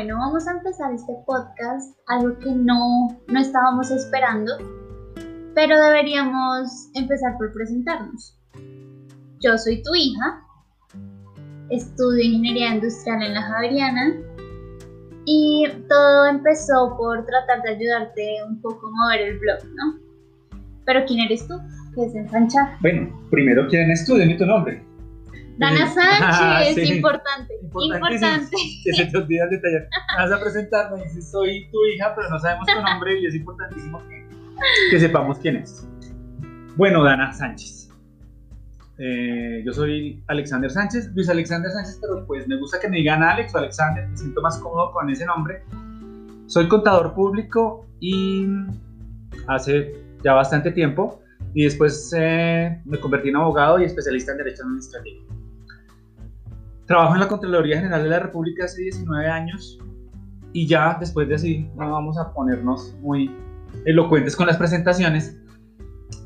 Bueno, vamos a empezar este podcast, algo que no, no estábamos esperando, pero deberíamos empezar por presentarnos. Yo soy tu hija, estudio ingeniería industrial en la Javeriana y todo empezó por tratar de ayudarte un poco a mover el blog, ¿no? Pero ¿quién eres tú? ¿Qué es ensanchar? Bueno, primero, ¿quién es tú? Dime tu nombre. Dana Sánchez, Ah, sí. importante, importante. Que se te olvida el detalle. Vas a presentarme y dices, soy tu hija, pero no sabemos tu nombre y es importantísimo que, que sepamos quién es. Bueno, Dana Sánchez. Eh, yo soy Alexander Sánchez, Luis Alexander Sánchez, pero pues me gusta que me digan Alex o Alexander, me siento más cómodo con ese nombre. Soy contador público y hace ya bastante tiempo y después eh, me convertí en abogado y especialista en Derecho Administrativo. Trabajo en la Contraloría General de la República hace 19 años y ya después de así no vamos a ponernos muy elocuentes con las presentaciones.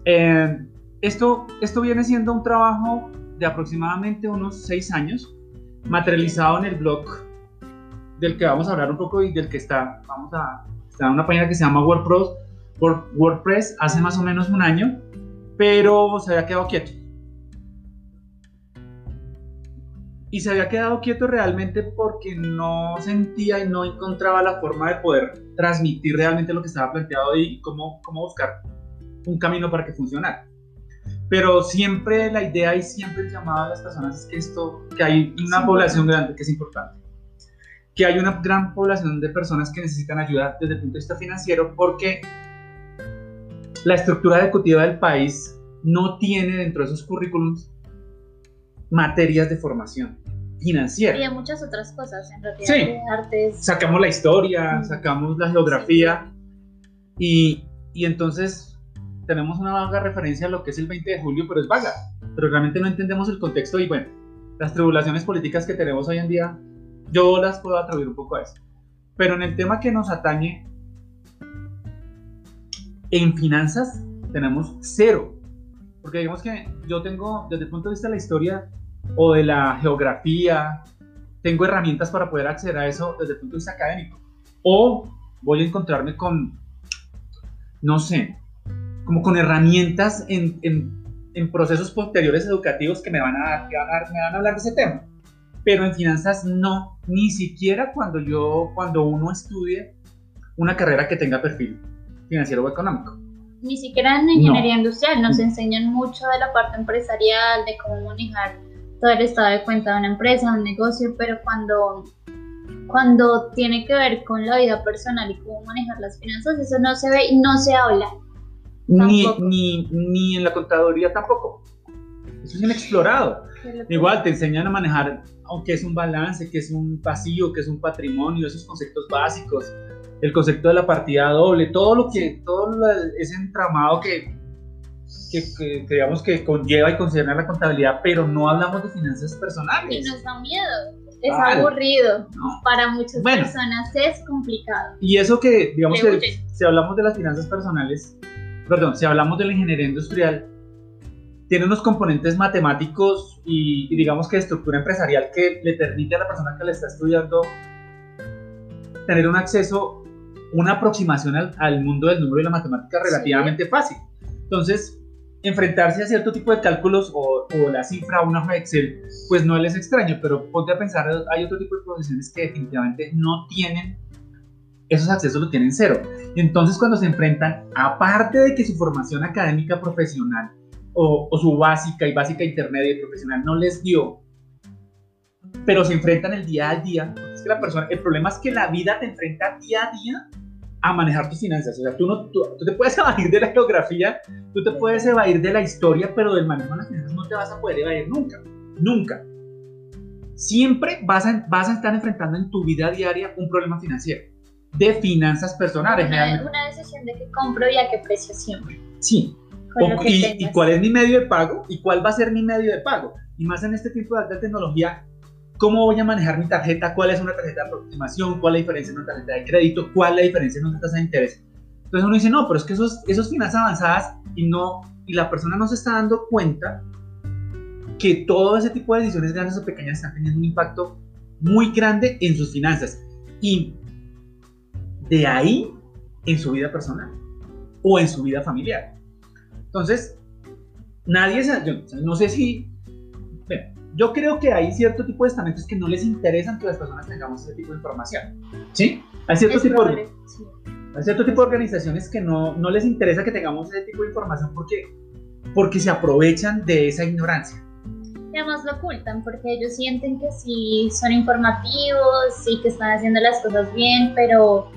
Eh, esto, esto viene siendo un trabajo de aproximadamente unos 6 años, materializado en el blog del que vamos a hablar un poco y del que está, vamos a, está en una página que se llama WordPress, Word- WordPress hace más o menos un año, pero se había quedado quieto. Y se había quedado quieto realmente porque no sentía y no encontraba la forma de poder transmitir realmente lo que estaba planteado y cómo, cómo buscar un camino para que funcionara. Pero siempre la idea y siempre el llamado a las personas es que esto, que hay una Sí, población grande, que es importante, que hay una gran población de personas que necesitan ayuda desde el punto de vista financiero porque la estructura ejecutiva del país no tiene dentro de sus currículums materias de formación financiera. Y de muchas otras cosas, en realidad, Sí. de artes. Sacamos la historia, Mm. sacamos la geografía y, y entonces tenemos una vaga referencia a lo que es el 20 de julio, pero es vaga, pero realmente no entendemos el contexto y bueno, las tribulaciones políticas que tenemos hoy en día, yo las puedo atribuir un poco a eso. Pero en el tema que nos atañe, en finanzas tenemos cero. Porque digamos que yo tengo, desde el punto de vista de la historia o de la geografía, tengo herramientas para poder acceder a eso desde el punto de vista académico. O voy a encontrarme con, no sé, como con herramientas en, en- en procesos posteriores educativos que me van, a, dar- que van a dar- me van a hablar de ese tema. Pero en finanzas no, ni siquiera cuando yo, cuando uno estudie una carrera que tenga perfil financiero o económico. Ni siquiera en ingeniería industrial nos enseñan mucho de la parte empresarial, de cómo manejar todo el estado de cuenta de una empresa, de un negocio, pero cuando, cuando tiene que ver con la vida personal y cómo manejar las finanzas, eso no se ve y no se habla. Ni, ni, ni en la contaduría tampoco. Eso es inexplorado. Igual te enseñan a manejar, aunque es un balance, que es un pasivo, que es un patrimonio, esos conceptos básicos, el concepto de la partida doble, todo lo que, todo la- ese entramado que, que, que- que digamos que conlleva y concierne la contabilidad, pero no hablamos de finanzas Y personales. nos da miedo, es aburrido. No. Para muchas Bueno. personas es complicado. Y eso que, digamos Le que, huye. si hablamos de las finanzas personales, perdón, si hablamos de la ingeniería industrial, tiene unos componentes matemáticos y, y digamos que estructura empresarial que le permite a la persona que le está estudiando tener un acceso, una aproximación al, al mundo del número y la matemática relativamente fácil. Entonces, enfrentarse a cierto tipo de cálculos o, o la cifra o una hoja de Excel, pues no les es extraño, pero ponte a pensar, hay otro tipo de profesiones que definitivamente no tienen esos accesos, lo tienen cero. Entonces cuando se enfrentan, aparte de que su formación académica profesional o, su básica y básica intermedia y profesional no les dio, pero se enfrentan el día a día, es que la persona, el problema es que la vida te enfrenta día a día a manejar tus finanzas. O sea, tú, no, tú, tú te puedes evadir de la geografía, tú te puedes evadir de la historia, pero del manejo de las finanzas no te vas a poder evadir nunca. Nunca. Siempre vas a, vas a estar enfrentando en tu vida diaria un problema financiero. De finanzas personales, Una, una decisión de qué compro y a qué precio siempre. Sí. O- y, y cuál es mi medio de pago? ¿Y cuál va a ser mi medio de pago? Y más en este tipo de alta tecnología, ¿cómo voy a manejar mi tarjeta? ¿Cuál es una tarjeta de aproximación? ¿Cuál es la diferencia en una tarjeta de crédito? ¿Cuál es la diferencia en una tasa de interés? Entonces uno dice, no, pero es que esos, esos finanzas avanzadas y, no, y la persona no se está dando cuenta que todo ese tipo de decisiones grandes o pequeñas están teniendo un impacto muy grande en sus finanzas. Y de ahí en su vida personal o en su vida familiar. Entonces, nadie, yo no sé si, yo creo que hay cierto tipo de estamentos que no les interesan que las personas tengamos ese tipo de información. ¿Sí? Hay cierto, tipo, de, hay cierto tipo de organizaciones que no, no les interesa que tengamos ese tipo de información porque, porque se aprovechan de esa ignorancia. Y además lo ocultan porque ellos sienten que sí son informativos y que están haciendo las cosas bien, pero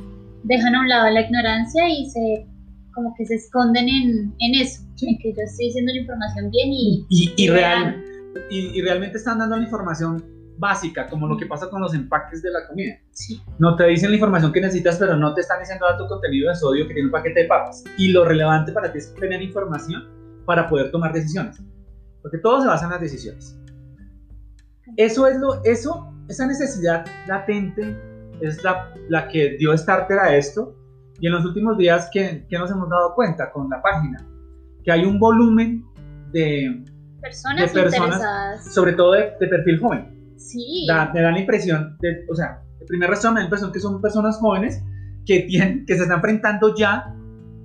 dejan a un lado la ignorancia y se como que se esconden en, en eso, en que yo estoy diciendo la información bien y, y, y, real, y, realmente están dando la información básica, como lo que pasa con los empaques de la comida. Sí. No te dicen la información que necesitas, pero no te están diciendo tu contenido de sodio que tiene un paquete de papas. Y lo relevante para ti es tener información para poder tomar decisiones. Porque todo se basa en las decisiones. Eso es lo, eso, esa necesidad latente es la, la que dio starter a esto. Y en los últimos días, ¿qué, nos hemos dado cuenta con la página? Que hay un volumen de personas, de personas sobre todo de, perfil joven. Sí. me da la impresión, de, o sea, el primer resto me da la impresión que son personas jóvenes que, tienen, que se están enfrentando ya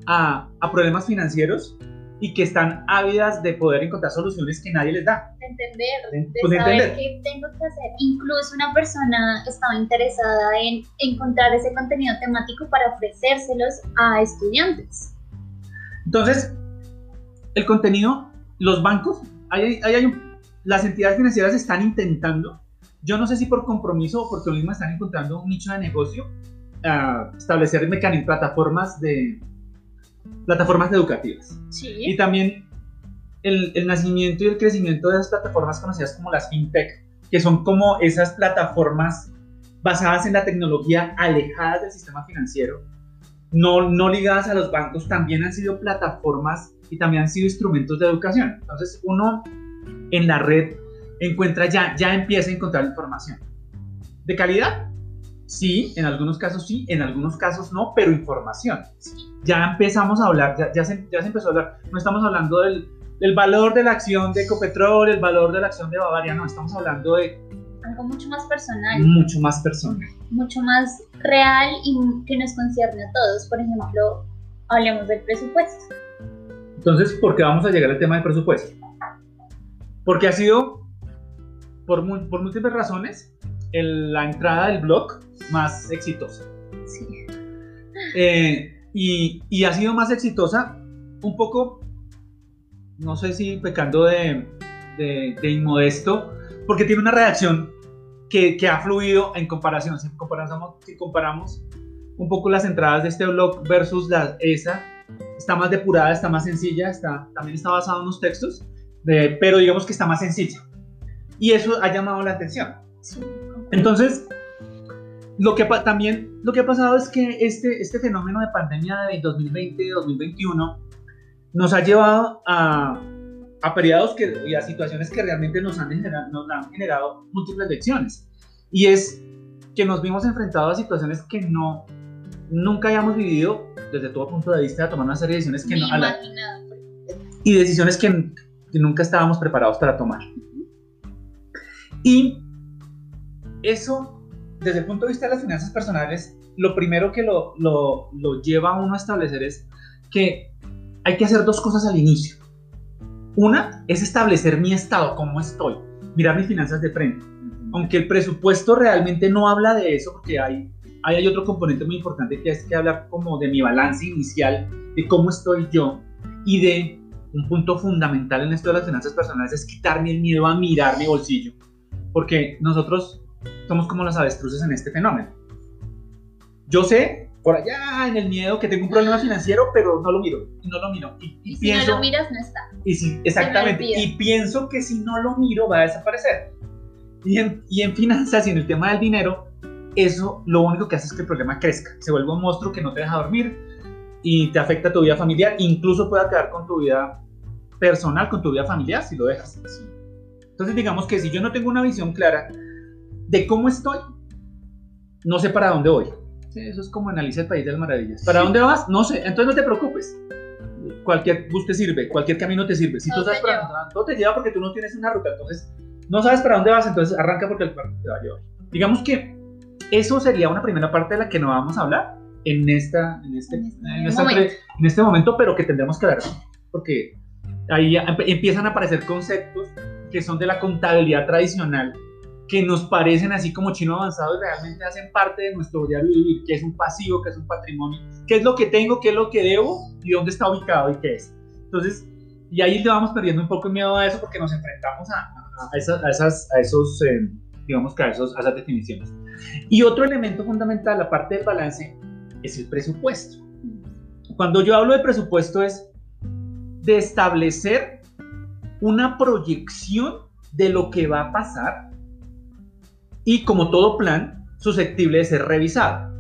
a, a problemas financieros y que están ávidas de poder encontrar soluciones que nadie les da. De entender, de, pues saber qué tengo que hacer. Incluso una persona estaba interesada en encontrar ese contenido temático para ofrecérselos a estudiantes. Entonces, el contenido, los bancos, hay, hay, las entidades financieras están intentando, yo no sé si por compromiso o porque mismo están encontrando un nicho de negocio, uh, establecer mecanismos, plataformas de, plataformas educativas. Sí. Y también el, el, nacimiento y el crecimiento de esas plataformas conocidas como las fintech, que son como esas plataformas basadas en la tecnología alejadas del sistema financiero, no, no ligadas a los bancos, también han sido plataformas y también han sido instrumentos de educación. Entonces uno en la red encuentra ya, ya empieza a encontrar información. ¿De calidad? Sí, en algunos casos sí, en algunos casos no, pero información. Ya empezamos a hablar, ya, ya, se, ya se empezó a hablar, no estamos hablando del, del, valor de la acción de Ecopetrol, el valor de la acción de Bavaria, no, estamos hablando de... Algo mucho más personal. Mucho más personal. Mucho más real y que nos concierne a todos. Por ejemplo, hablemos del presupuesto. Entonces, ¿por qué vamos a llegar al tema del presupuesto? Porque ha sido, por, por múltiples razones, la entrada del blog más exitosa. Sí. Eh, y, y, ha sido más exitosa un poco, no sé si pecando de, de, inmodesto, porque tiene una redacción que, que, ha fluido en comparación. Si comparamos, si comparamos un poco las entradas de este blog versus la, esa, está más depurada, está más sencilla, está, también está basada en unos textos, de, pero digamos que está más sencilla. Y eso ha llamado la atención. Entonces, lo que también lo que ha pasado es que este, este fenómeno de pandemia de 2020 y 2021 nos ha llevado a, a periodos que, y a situaciones que realmente nos han, generado, nos han generado múltiples lecciones. Y es que nos vimos enfrentados a situaciones que no, nunca habíamos vivido desde todo punto de vista, de tomar una serie de decisiones que no... y decisiones que, que nunca estábamos preparados para tomar. Y eso desde el punto de vista de las finanzas personales, lo primero que lo, lo, lo lleva a uno a establecer es que hay que hacer dos cosas al inicio. Una es establecer mi estado, cómo estoy, mirar mis finanzas de frente. Aunque el presupuesto realmente no habla de eso, porque hay, hay otro componente muy importante que es que hablar como de mi balance inicial, de cómo estoy yo y de un punto fundamental en esto de las finanzas personales es quitarme el miedo a mirar mi bolsillo. Porque nosotros somos como las avestruces en este fenómeno. Yo sé, por allá en el miedo, que tengo un problema financiero, pero no lo miro, y no lo miro. Y, si no lo miras, no está. Y si, exactamente, y pienso que si no lo miro va a desaparecer. Y en, y en finanzas y en el tema del dinero, eso lo único que hace es que el problema crezca, se vuelve un monstruo que no te deja dormir y te afecta tu vida familiar, incluso puede acabar con tu vida personal, con tu vida familiar si lo dejas. Entonces digamos que si yo no tengo una visión clara de cómo estoy, no sé para dónde voy. eso es como analizar el país de las maravillas. ¿Para dónde vas? No sé. Entonces no te preocupes. Cualquier bus te sirve, cualquier camino te sirve. Si tú sabes para dónde vas, todo te lleva porque tú no tienes una ruta. Entonces, no sabes para dónde vas, entonces arranca porque el parque te va a llevar. Digamos que eso sería una primera parte de la que no vamos a hablar en, esta, en, este, En este en esta momento. en este momento, pero que tendremos que ver, porque ahí empiezan a aparecer conceptos que son de la contabilidad tradicional, que nos parecen así como chino avanzado y realmente hacen parte de nuestro diario vivir, que es un pasivo, que es un patrimonio, qué es lo que tengo, qué es lo que debo y dónde está ubicado y qué es. Entonces, y ahí le vamos perdiendo un poco el miedo a eso porque nos enfrentamos a, a- a esas, a, esas- a esos, eh, digamos que a, esos, a esas definiciones. Y otro elemento fundamental, aparte del balance, es el presupuesto. Cuando yo hablo de presupuesto es de establecer una proyección de lo que va a pasar y como todo plan, susceptible de ser revisado.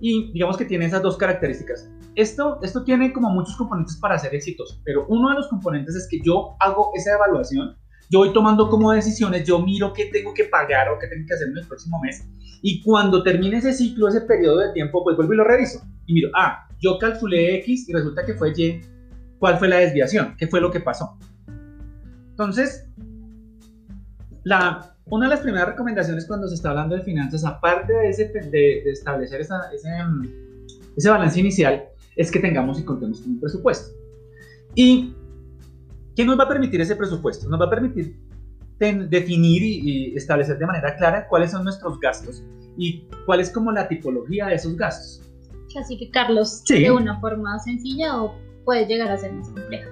Y digamos que tiene esas dos características. Esto, esto tiene como muchos componentes para ser exitoso, pero uno de los componentes es que yo hago esa evaluación, yo voy tomando como decisiones, yo miro qué tengo que pagar o qué tengo que hacer en el próximo mes, y cuando termine ese ciclo, ese periodo de tiempo, pues vuelvo y lo reviso. Y miro, ah, yo calculé X y resulta que fue Y, ¿cuál fue la desviación? ¿Qué fue lo que pasó? Entonces, la, una de las primeras recomendaciones cuando se está hablando de finanzas, aparte de, establecer esa- ese, ese balance inicial, es que tengamos y contemos con un presupuesto. ¿Y qué nos va a permitir ese presupuesto? Nos va a permitir ten- definir y, y establecer de manera clara cuáles son nuestros gastos y cuál es como la tipología de esos gastos. Clasificarlos Sí. de una forma sencilla o puede llegar a ser más compleja.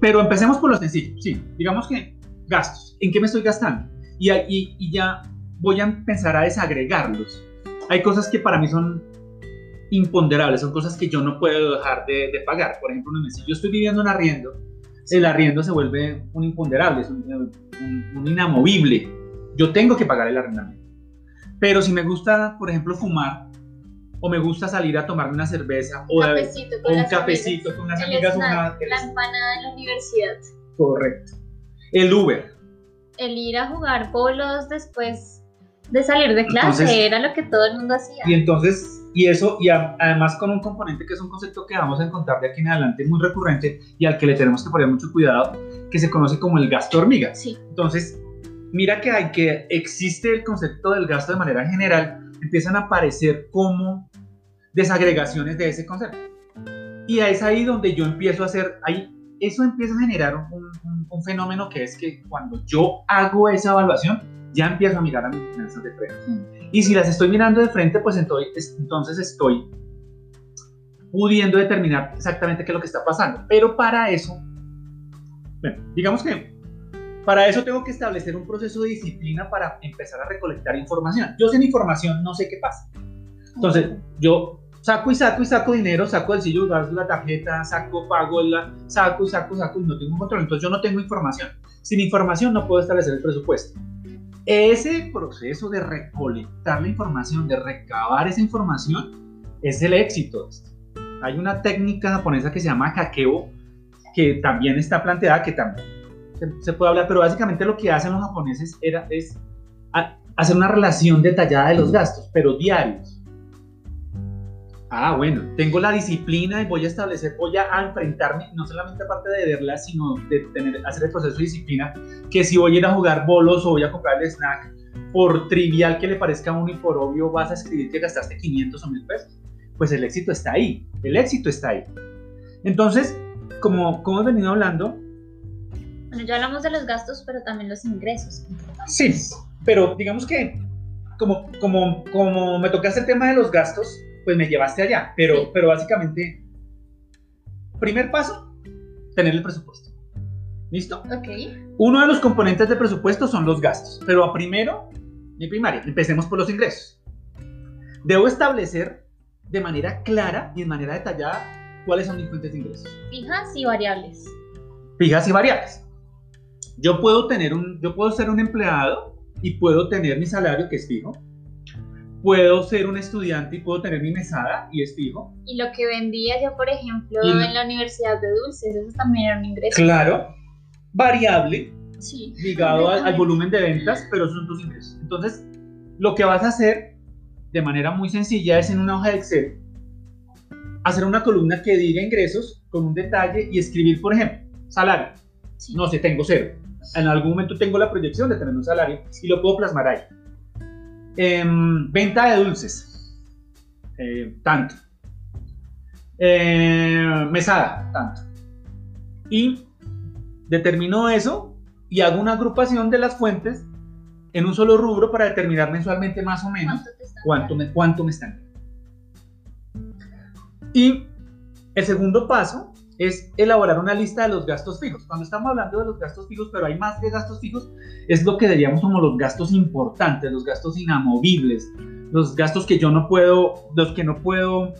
Pero empecemos por lo sencillo, sí. Digamos que gastos. ¿En qué me estoy gastando? Y, y- y ya voy a empezar a desagregarlos. Hay cosas que para mí son imponderables, son cosas que yo no puedo dejar de, de pagar. Por ejemplo, si yo estoy viviendo en arriendo, el arriendo se vuelve un imponderable, es un, un- un inamovible. Yo tengo que pagar el arrendamiento. Pero si me gusta, por ejemplo, fumar, o me gusta salir a tomarme una cerveza, o, cafecito o un cafecito amigas, con unas amigas, snack, una- la empanada en la universidad, Correcto. El Uber. el ir a jugar bolos después de salir de clase Entonces- era lo que todo el mundo hacía. Y entonces, y eso, y a- además con un componente que es un concepto que vamos a encontrar de aquí en adelante muy recurrente y al que le tenemos que poner mucho cuidado, que se conoce como el gasto hormiga. Sí, Entonces, mira que hay que existe el concepto del gasto de manera general, empiezan a aparecer como desagregaciones de ese concepto. Y es ahí donde yo empiezo a hacer, ahí, eso empieza a generar un, un- un fenómeno que es que cuando yo hago esa evaluación, ya empiezo a mirar a mis finanzas de frente. Y si las estoy mirando de frente, pues entonces, entonces estoy pudiendo determinar exactamente qué es lo que está pasando. Pero para eso, bueno, digamos que para eso tengo que establecer un proceso de disciplina para empezar a recolectar información. Yo sin información no sé qué pasa. Entonces, yo saco y saco y saco dinero, saco el sillo, gasto la tarjeta, saco, pago, la, saco y saco, saco y no tengo control. Entonces, yo no tengo información. Sin información no puedo establecer el presupuesto. Ese proceso de recolectar la información, de recabar esa información, es el éxito. Hay una técnica japonesa que se llama kakeo, que también está planteada, que también se, puede hablar, pero básicamente lo que hacen los japoneses era, es hacer una relación detallada de los gastos, pero diarios. Ah, bueno, tengo la disciplina y voy a establecer, voy a, enfrentarme, no solamente aparte de verla, sino de tener, hacer el proceso de disciplina, que si voy a ir a jugar bolos o voy a comprar el snack, por trivial que le parezca a uno y por obvio vas a escribir que gastaste 500 o 1000 pesos, pues el éxito está ahí, el éxito está ahí. Entonces, como, como hemos venido hablando, bueno, ya hablamos de los gastos, pero también los ingresos. Sí, pero digamos que como, como, como me tocaste el tema de los gastos, pues me llevaste allá. Pero, Sí. pero básicamente, primer paso, tener el presupuesto. ¿Listo? Ok. Uno de los componentes del presupuesto son los gastos. Pero primero, mi primaria, empecemos por los ingresos. Debo establecer de manera clara y de manera detallada cuáles son mis fuentes de ingresos Fijas y variables. fijas y variables. Yo puedo tener un, yo puedo ser un empleado y puedo tener mi salario que es fijo. Puedo ser un estudiante y puedo tener mi mesada y es fijo. Y lo que vendía yo, por ejemplo, Y- en la Universidad de Dulces, eso también era un ingreso. Claro, variable, Sí. ligado al, al volumen de ventas, pero esos son tus ingresos. Entonces, lo que vas a hacer de manera muy sencilla es en una hoja de Excel hacer una columna que diga ingresos con un detalle y escribir, por ejemplo, salario. Sí. No sé, tengo cero. En algún momento tengo la proyección de tener un salario y lo puedo plasmar ahí. Em, venta de dulces, eh, tanto. Eh, mesada, tanto. Y determino eso y hago una agrupación de las fuentes en un solo rubro para determinar mensualmente más o menos cuánto, me, cuánto me están. Y el segundo paso es elaborar una lista de los gastos fijos. Cuando estamos hablando de los gastos fijos, pero hay más de gastos fijos, es lo que diríamos como los gastos importantes, los gastos inamovibles, los gastos que yo no puedo, los que no puedo...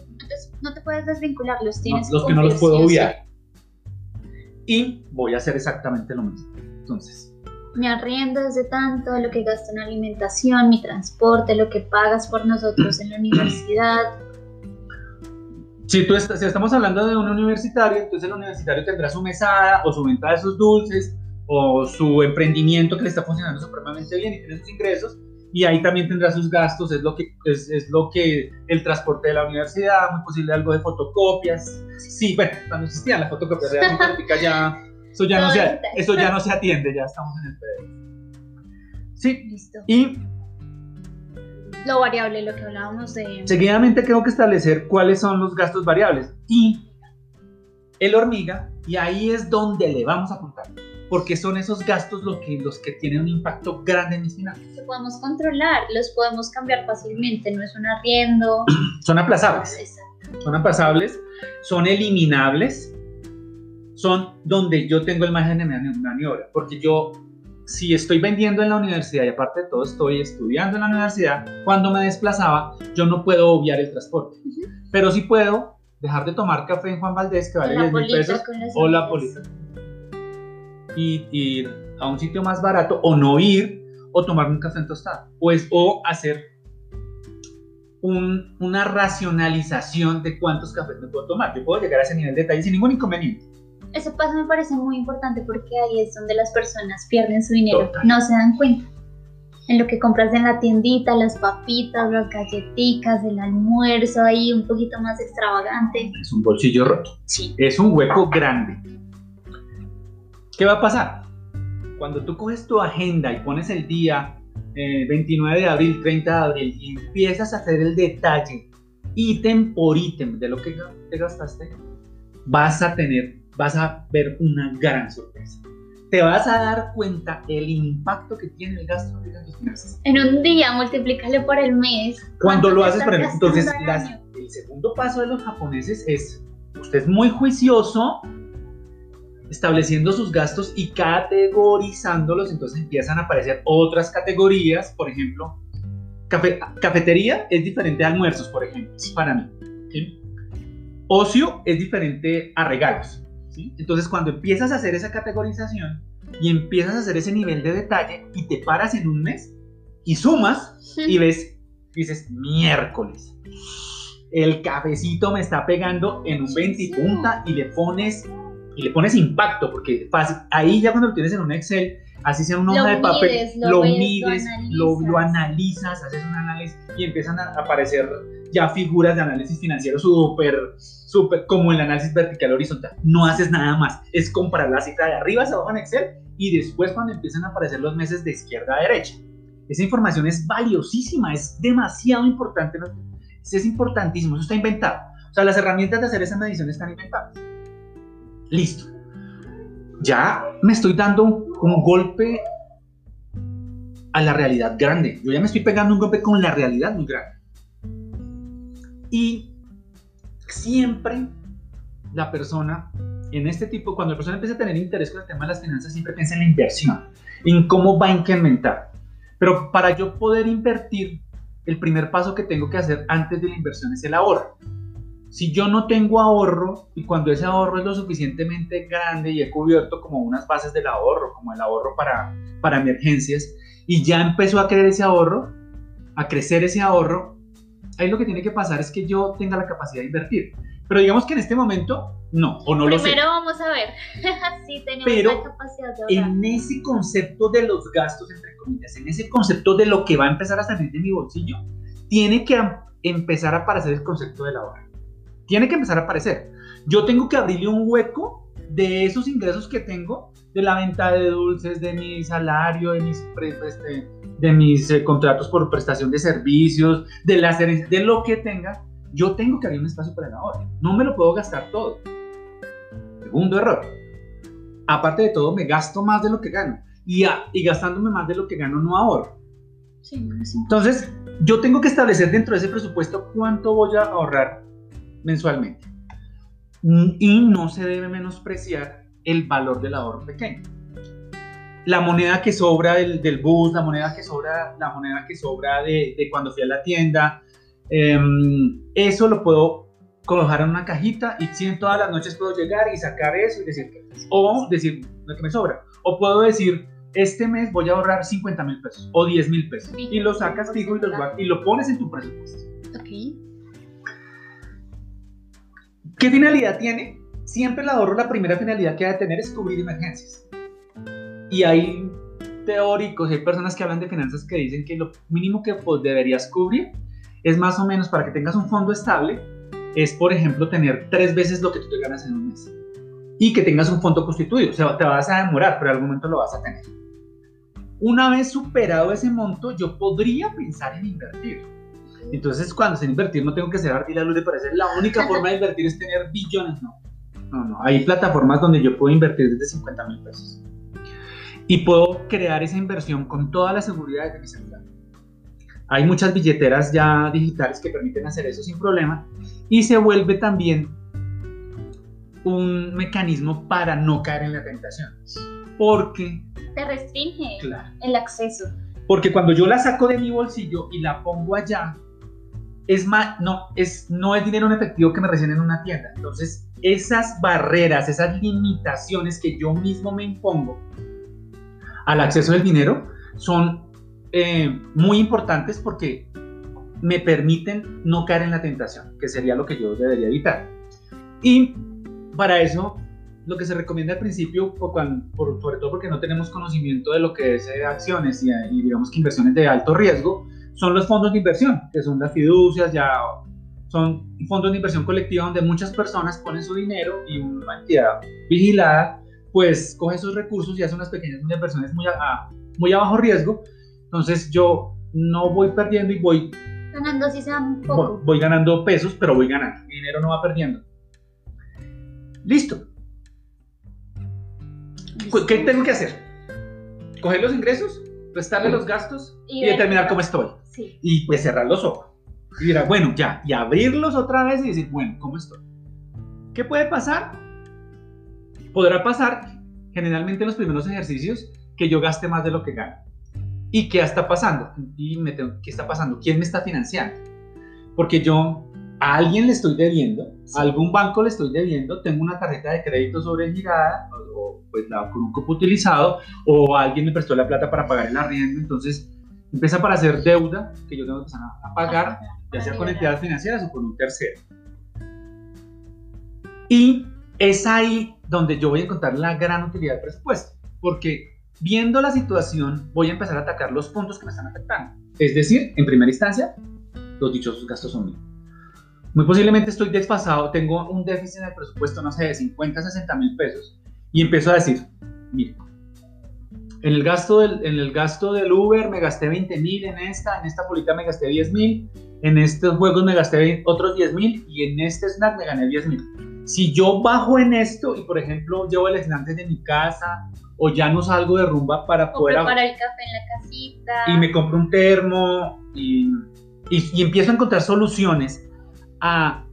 no te puedes desvincular, los tienes. los que no los puedo obviar. Y voy a hacer exactamente lo mismo. Entonces... Mi arriendo es de tanto, lo que gasto en alimentación, mi transporte, lo que pagas por nosotros en la universidad, si, tú si estamos hablando de un universitario, entonces el universitario tendrá su mesada o su venta de sus dulces o su emprendimiento que le está funcionando supremamente bien y tiene sus ingresos y ahí también tendrá sus gastos, es lo que es, es, lo que el transporte de la universidad, muy posible algo de fotocopias. Sí, bueno, cuando existían las fotocopias realmente ya eso ya no se eso ya no se atiende, ya estamos en el pedo. Sí. Listo. Y lo variable, lo que hablábamos de... Seguidamente tengo que establecer cuáles son los gastos variables y el hormiga, y ahí es donde le vamos a apuntar, porque son esos gastos los que, los que tienen un impacto grande en mis finanzas. Que podemos controlar, los podemos cambiar fácilmente, no es un arriendo. son aplazables. Exacto. Son aplazables, son eliminables, son donde yo tengo el margen de maniobra, porque yo si estoy vendiendo en la universidad y aparte de todo estoy estudiando en la universidad, cuando me desplazaba yo no puedo obviar el transporte, pero sí puedo dejar de tomar café en Juan Valdés que vale 10 mil pesos o la polita. Y ir a un sitio más barato o no ir o tomar un café en tostada. Pues, o hacer una racionalización de cuántos cafés me puedo tomar. Yo puedo llegar a ese nivel de detalle sin ningún inconveniente ese paso me parece muy importante porque ahí es donde las personas pierden su dinero, no se dan cuenta. En lo que compras en la tiendita, las papitas, las galletitas, el almuerzo ahí un poquito más extravagante. Es un bolsillo roto. Sí. Es un hueco grande. ¿Qué va a pasar? Cuando tú coges tu agenda y pones el día 29 eh, de abril, 30 de abril y empiezas a hacer el detalle ítem por ítem de lo que te gastaste, vas a tener vas a ver una gran sorpresa. Te vas a dar cuenta el impacto que tiene el gasto en tus finanzas. En un día, multiplícale por el mes. Cuando lo haces por el mes. Entonces, el segundo paso de los japoneses es, usted es muy juicioso estableciendo sus gastos y categorizándolos, entonces empiezan a aparecer otras categorías, por ejemplo, cafetería es diferente a almuerzos, por ejemplo, para mí. Ocio es diferente a regalos. Entonces, cuando empiezas a hacer esa categorización y empiezas a hacer ese nivel de detalle y te paras en un mes y sumas y ves, dices, miércoles, el cafecito me está pegando en un 20 y punta y le pones y le pones impacto porque ahí ya cuando lo tienes en un Excel así sea una hoja de papel, lo, mides, lo, lo, analizas, haces un análisis y empiezan a aparecer ya figuras de análisis financiero súper, súper, como el análisis vertical horizontal. No haces nada más, es comparar la cifra de arriba hacia abajo en Excel y después cuando empiezan a aparecer los meses de izquierda a derecha. Esa información es valiosísima, es demasiado importante, es importantísimo, eso está inventado. O sea, las herramientas de hacer esa medición están inventadas. Listo. Ya me estoy dando un golpe a la realidad grande. Yo ya me estoy pegando un golpe con la realidad muy grande. Y siempre la persona, en este tipo, cuando la persona empieza a tener interés con el tema de las finanzas, siempre piensa en la inversión, en cómo va a incrementar. Pero para yo poder invertir, el primer paso que tengo que hacer antes de la inversión es el ahorro. Si yo no tengo ahorro y cuando ese ahorro es lo suficientemente grande y he cubierto como unas bases del ahorro, como el ahorro para, para emergencias, y ya empezó a crecer ese ahorro, a crecer ese ahorro, ahí lo que tiene que pasar es que yo tenga la capacidad de invertir. Pero digamos que en este momento no, o no lo sé. Primero vamos a ver si tenemos Pero la capacidad de En ese concepto de los gastos, entre comillas, en ese concepto de lo que va a empezar a salir de mi bolsillo, tiene que empezar a aparecer el concepto del ahorro. Tiene que empezar a aparecer. Yo tengo que abrirle un hueco de esos ingresos que tengo de la venta de dulces, de mi salario, de mis, este, de mis eh, contratos por prestación de servicios, de, las, de lo que tenga, yo tengo que abrir un espacio para el ahorro. No me lo puedo gastar todo. Segundo error. Aparte de todo, me gasto más de lo que gano. Y, y gastándome más de lo que gano, no ahorro. Entonces, yo tengo que establecer dentro de ese presupuesto cuánto voy a ahorrar mensualmente. Y no se debe menospreciar el valor del ahorro pequeño. La moneda que sobra del, bus, la moneda que sobra, la moneda que sobra de, cuando fui a la tienda, em, eso lo puedo colocar en una cajita y si en todas las noches puedo llegar y sacar eso y decir, o decir lo que me sobra, o puedo decir, este mes voy a ahorrar 50 mil pesos o 10 mil pesos y lo sacas fijo y, y lo pones en tu presupuesto. ¿Qué finalidad tiene? Siempre el ahorro, la primera finalidad que ha de tener es cubrir emergencias. Y hay teóricos, hay personas que hablan de finanzas que dicen que lo mínimo que pues, deberías cubrir es más o menos para que tengas un fondo estable, es por ejemplo tener tres veces lo que tú te ganas en un mes. Y que tengas un fondo constituido. O sea, te vas a demorar, pero en algún momento lo vas a tener. Una vez superado ese monto, yo podría pensar en invertir. Entonces, cuando se invertir, no tengo que ser la luz de parecer la única forma de invertir es tener billones, no. No, no. Hay plataformas donde yo puedo invertir desde 50 mil pesos. Y puedo crear esa inversión con toda la seguridad de mi celular. Hay muchas billeteras ya digitales que permiten hacer eso sin problema. Y se vuelve también un mecanismo para no caer en la tentación. Porque... Te restringe el acceso. Porque cuando yo la saco de mi bolsillo y la pongo allá, es más, no, es, no es dinero en efectivo que me reciben en una tienda. Entonces, esas barreras, esas limitaciones que yo mismo me impongo al acceso del dinero son eh, muy importantes porque me permiten no caer en la tentación, que sería lo que yo debería evitar. Y para eso, lo que se recomienda al principio, por, sobre todo porque no tenemos conocimiento de lo que es eh, acciones y, y digamos que inversiones de alto riesgo, son los fondos de inversión, que son las fiducias, ya son fondos de inversión colectiva donde muchas personas ponen su dinero y una entidad vigilada pues coge esos recursos y hace unas pequeñas inversiones muy a, muy a bajo riesgo. Entonces yo no voy perdiendo y voy ganando si sea un poco. Voy, ganando pesos, pero voy ganando. Mi dinero no va perdiendo. Listo. ¿Qué tengo que hacer? Coger los ingresos, restarle los gastos y, determinar cómo estoy. Y pues cerrar los ojos. Y dirá, bueno, ya, y abrirlos otra vez y decir, bueno, ¿cómo estoy? ¿Qué puede pasar? Podrá pasar generalmente en los primeros ejercicios que yo gaste más de lo que gano. ¿Y qué está pasando? Y me tengo, ¿qué está pasando? ¿Quién me está financiando? Porque yo a alguien le estoy debiendo, a algún banco le estoy debiendo, tengo una tarjeta de crédito sobregirada o, pues la, con un cupo utilizado o alguien me prestó la plata para pagar el arriendo, entonces empieza para hacer deuda que yo tengo que empezar a pagar, ya sea con entidades financieras o con un tercero. Y es ahí donde yo voy a encontrar la gran utilidad del presupuesto, porque viendo la situación voy a empezar a atacar los puntos que me están afectando. Es decir, en primera instancia, los dichosos gastos son míos. Muy posiblemente estoy desfasado, tengo un déficit en el presupuesto, no sé, de 50, 60 mil pesos, y empiezo a decir, mire, en el gasto del, en el gasto del Uber me gasté 20 mil en esta, en esta política me gasté 10 mil, en estos juegos me gasté otros 10 mil y en este snack me gané 10 mil. Si yo bajo en esto y, por ejemplo, llevo el snack desde mi casa o ya no salgo de rumba para poder... para el café en la casita. Y me compro un termo y, y, empiezo a encontrar soluciones a,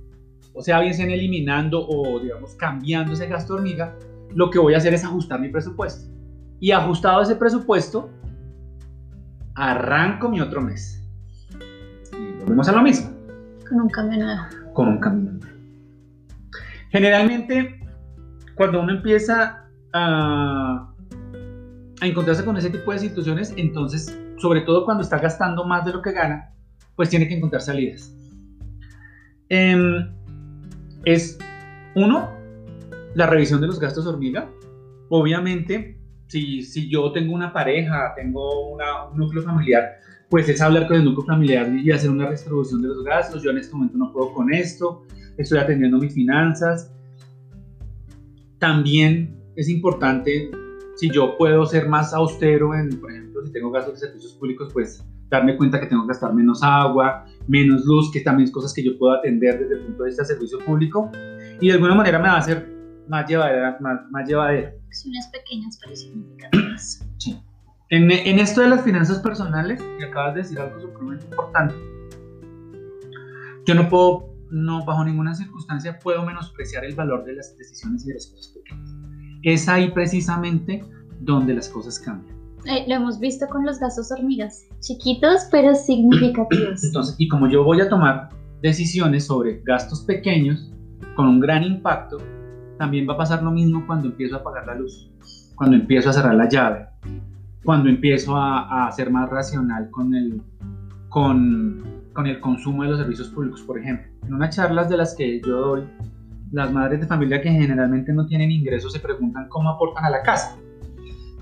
o sea, bien sean eliminando o, digamos, cambiando ese gasto hormiga, lo que voy a hacer es ajustar mi presupuesto y ajustado ese presupuesto, arranco mi otro mes. Y volvemos a lo mismo. Con un cambio. Con un cambio. Generalmente, cuando uno empieza a, a encontrarse con ese tipo de situaciones, entonces, sobre todo cuando está gastando más de lo que gana, pues tiene que encontrar salidas. Em, es uno, la revisión de los gastos hormiga. Obviamente, si, yo tengo una pareja, tengo un núcleo familiar, pues es hablar con el núcleo familiar y hacer una distribución de los gastos. Yo en este momento no puedo con esto, estoy atendiendo mis finanzas. También es importante, Si yo puedo ser más austero en, por ejemplo, si tengo gastos de servicios públicos, pues darme cuenta que tengo que gastar menos agua, menos luz, que también es cosas que yo puedo atender desde el punto de vista de servicio público. Y de alguna manera me va a hacer más llevadera. Más, más llevadera. Acciones pequeñas pero significativas. Sí. En, en, esto de las finanzas personales, y acabas de decir algo supremamente importante, yo no puedo, no bajo ninguna circunstancia, puedo menospreciar el valor de las decisiones y de las cosas pequeñas. Es ahí precisamente donde las cosas cambian. Eh, lo hemos visto con los gastos hormigas, chiquitos pero significativos. Entonces, y como yo voy a tomar decisiones sobre gastos pequeños con un gran impacto, también va a pasar lo mismo cuando empiezo a apagar la luz, cuando empiezo a cerrar la llave, cuando empiezo a, a ser más racional con el, con, con el consumo de los servicios públicos, por ejemplo. En unas charlas de las que yo doy, las madres de familia que generalmente no tienen ingresos se preguntan cómo aportan a la casa.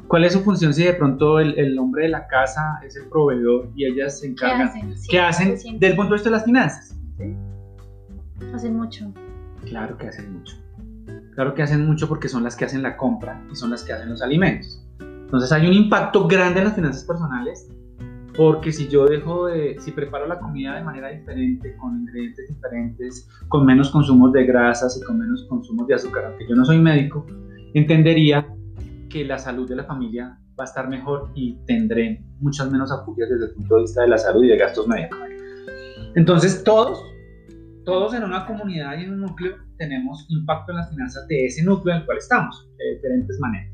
¿Cuál es su función si de pronto el, el hombre de la casa es el proveedor y ellas se encargan? ¿Qué hacen? Sí, ¿Qué hacen se sienten- desde el punto de vista de las finanzas? Hacen mucho. Claro que hacen mucho. Claro que hacen mucho porque son las que hacen la compra y son las que hacen los alimentos. Entonces hay un impacto grande en las finanzas personales porque si yo dejo de, si preparo la comida de manera diferente, con ingredientes diferentes, con menos consumos de grasas y con menos consumos de azúcar, aunque yo no soy médico, entendería que la salud de la familia va a estar mejor y tendré muchas menos afugias desde el punto de vista de la salud y de gastos médicos. Entonces todos, todos en una comunidad y en un núcleo tenemos impacto en las finanzas de ese núcleo en el cual estamos, de diferentes maneras.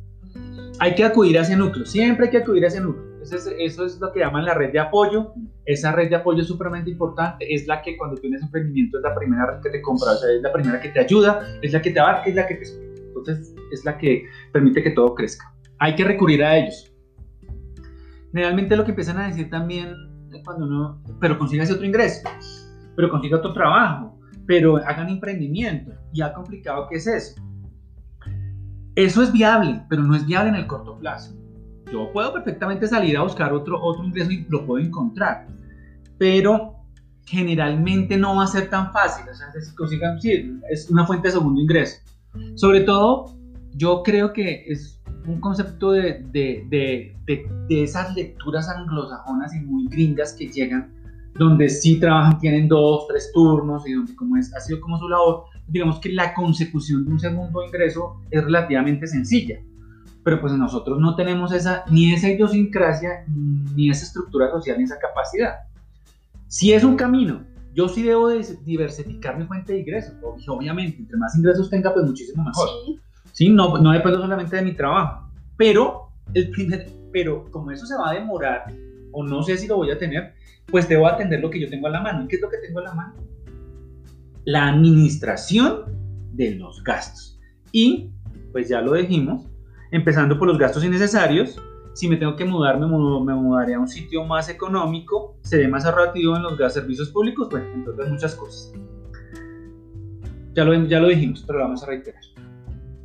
Hay que acudir a ese núcleo, siempre hay que acudir a ese núcleo. Eso es, lo que llaman la red de apoyo. Esa red de apoyo es supremamente importante. Es la que cuando tienes emprendimiento es la primera red que te compra, o sea, es la primera que te ayuda, es la que te abarca, es la que te. Entonces es la que permite que todo crezca. Hay que recurrir a ellos. Generalmente lo que empiezan a decir también cuando uno, pero consígase otro ingreso, pero consiga otro trabajo, pero hagan emprendimiento. ¿Y ha complicado qué es eso? Eso es viable, pero no es viable en el corto plazo. Yo puedo perfectamente salir a buscar otro, otro ingreso y lo puedo encontrar, pero generalmente no va a ser tan fácil. O sea, si consigan, sí, es una fuente de segundo ingreso. Sobre todo, yo creo que es un concepto de, de, de, de esas lecturas anglosajonas y muy gringas que llegan, donde sí trabajan, tienen dos, tres turnos y donde como es, ha sido como su labor, digamos que la consecución de un segundo ingreso es relativamente sencilla. Pero pues nosotros no tenemos esa, ni esa idiosincrasia, ni esa estructura social, ni esa capacidad. Si es un camino, yo sí debo de diversificar mi fuente de ingresos. Obviamente, entre más ingresos tenga, pues muchísimo mejor. Sí. ¿sí? No, no dependo solamente de mi trabajo. Pero, el primer, pero como eso se va a demorar, o no sé si lo voy a tener, pues debo atender lo que yo tengo a la mano. ¿Y qué es lo que tengo a la mano? La administración de los gastos. Y, pues ya lo dijimos, empezando por los gastos innecesarios. Si me tengo que mudar, me, mudaré a un sitio más económico, seré más ahorrativo en los gas servicios públicos, bueno, entonces muchas cosas. Ya lo, ya lo dijimos, pero lo vamos a reiterar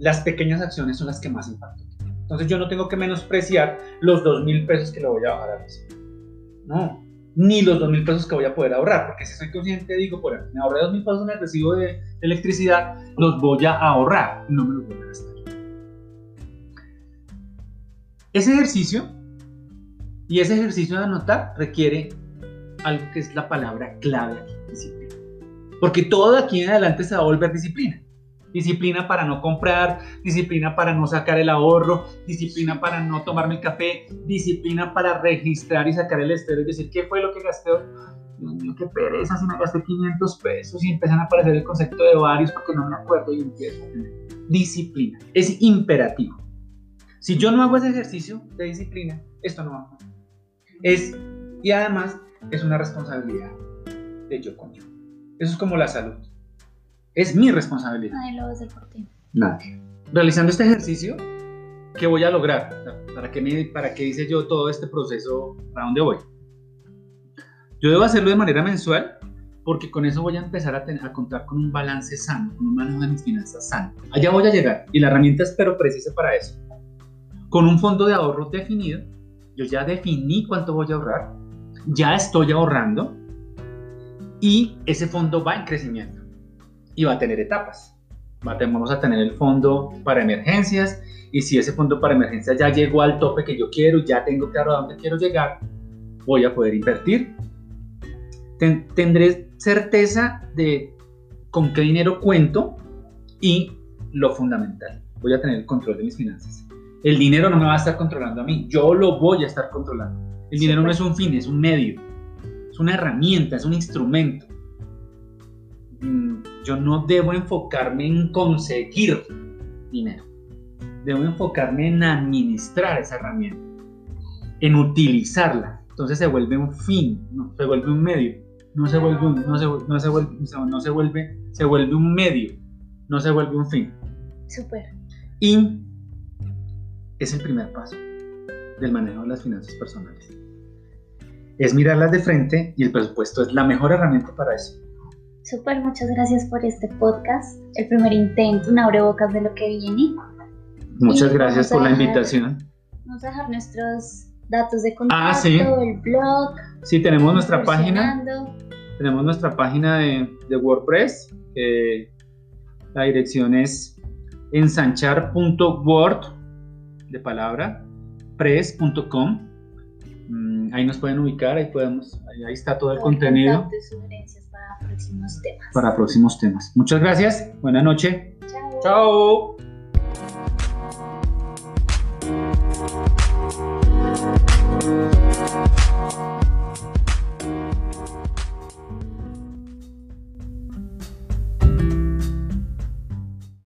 las pequeñas acciones son las que más impactan. Entonces yo no tengo que menospreciar los dos mil pesos que le voy a bajar a veces. No, ni los dos mil pesos que voy a poder ahorrar, porque si soy consciente, digo, por me ahorré dos mil pesos en el recibo de electricidad, los voy a ahorrar, no me los voy a gastar. Ese ejercicio y ese ejercicio de anotar requiere algo que es la palabra clave aquí, disciplina. Porque todo aquí en adelante se va a volver disciplina disciplina para no comprar, disciplina para no sacar el ahorro, disciplina para no tomarme el café, disciplina para registrar y sacar el estero y decir qué fue lo que gasté. Dios mío, qué pereza, si me gasté 500 pesos y empiezan a aparecer el concepto de varios porque no me acuerdo y empiezo. Disciplina, es imperativo. Si yo no hago ese ejercicio de disciplina, esto no va a pasar. Es, y además es una responsabilidad de yo con yo. Eso es como la salud. Es mi responsabilidad. Nadie lo va a hacer por ti. Nadie. Realizando este ejercicio, ¿qué voy a lograr? ¿Para qué, me, ¿Para qué hice yo todo este proceso? ¿Para dónde voy? Yo debo hacerlo de manera mensual porque con eso voy a empezar a, tener, a contar con un balance sano, con un manejo de mis finanzas sano. Allá voy a llegar y la herramienta es pero precisa para eso. Con un fondo de ahorro definido, yo ya definí cuánto voy a ahorrar, ya estoy ahorrando y ese fondo va en crecimiento y va a tener etapas. vamos a tener el fondo para emergencias y si ese fondo para emergencias ya llegó al tope que yo quiero, ya tengo claro a dónde quiero llegar, voy a poder invertir. tendré certeza de con qué dinero cuento y lo fundamental, voy a tener el control de mis finanzas. El dinero no me va a estar controlando a mí, yo lo voy a estar controlando. El dinero no es un fin, es un medio, es una herramienta, es un instrumento. Mm, yo no debo enfocarme en conseguir dinero, debo enfocarme en administrar esa herramienta, en utilizarla. Entonces se vuelve un fin, no, se vuelve un medio, no se vuelve un, no se, no se vuelve, no se vuelve, se vuelve un medio, no se vuelve un fin. Súper. Y es el primer paso del manejo de las finanzas personales. Es mirarlas de frente y el presupuesto es la mejor herramienta para eso. Súper, muchas gracias por este podcast. El primer intento, un abrebocas de lo que viene. Muchas gracias por la invitación. Vamos a dejar nuestros datos de contacto, ah, sí. el blog. Sí, tenemos nuestra página. Tenemos nuestra página de, de WordPress. la dirección es ensanchar.word de palabra press.com. Mm, ahí nos pueden ubicar, ahí podemos, ahí, está todo el contenido. Para próximos temas. Para próximos temas. Muchas gracias. Buenas noches. Chao. Chao.